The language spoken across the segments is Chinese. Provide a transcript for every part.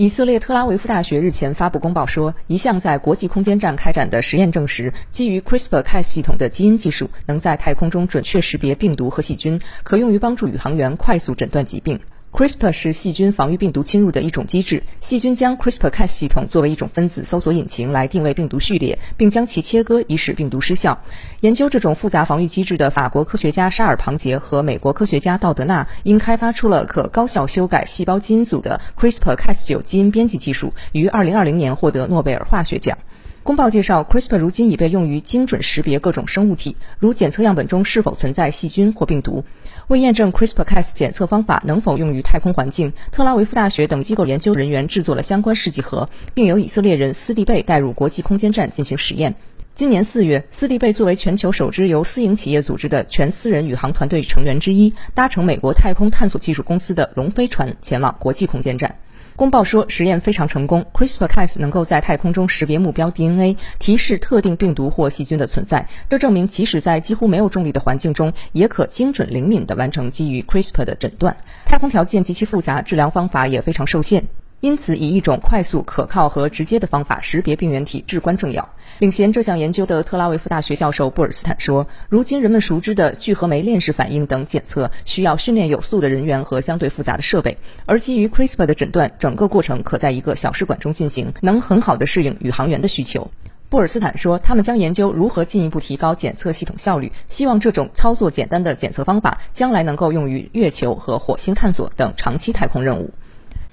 以色列特拉维夫大学日前发布公报说，一项在国际空间站开展的实验证实，基于 CRISPR-Cas 系统的基因技术能在太空中准确识别病毒和细菌，可用于帮助宇航员快速诊断疾病。CRISPR 是细菌防御病毒侵入的一种机制。细菌将 CRISPR-Cas 系统作为一种分子搜索引擎来定位病毒序列，并将其切割，以使病毒失效。研究这种复杂防御机制的法国科学家沙尔庞杰和美国科学家道德纳，因开发出了可高效修改细胞基因组的 CRISPR-Cas9 基因编辑技术，于2020年获得诺贝尔化学奖。公报介绍，CRISPR 如今已被用于精准识别各种生物体，如检测样本中是否存在细菌或病毒。为验证 CRISPR-Cas 检测方法能否用于太空环境，特拉维夫大学等机构研究人员制作了相关试剂盒，并由以色列人斯蒂贝带入国际空间站进行实验。今年四月，斯蒂贝作为全球首支由私营企业组织的全私人宇航团队成员之一，搭乘美国太空探索技术公司的龙飞船前往国际空间站。公报说，实验非常成功，CRISPR-Cas 能够在太空中识别目标 DNA，提示特定病毒或细菌的存在。这证明，即使在几乎没有重力的环境中，也可精准灵敏地完成基于 CRISPR 的诊断。太空条件极其复杂，治疗方法也非常受限。因此，以一种快速、可靠和直接的方法识别病原体至关重要。领衔这项研究的特拉维夫大学教授布尔斯坦说：“如今人们熟知的聚合酶链式反应等检测需要训练有素的人员和相对复杂的设备，而基于 CRISPR 的诊断，整个过程可在一个小试管中进行，能很好地适应宇航员的需求。”布尔斯坦说：“他们将研究如何进一步提高检测系统效率，希望这种操作简单的检测方法将来能够用于月球和火星探索等长期太空任务。”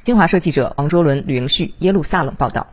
新华社记者王卓伦、吕莹旭，耶路撒冷报道。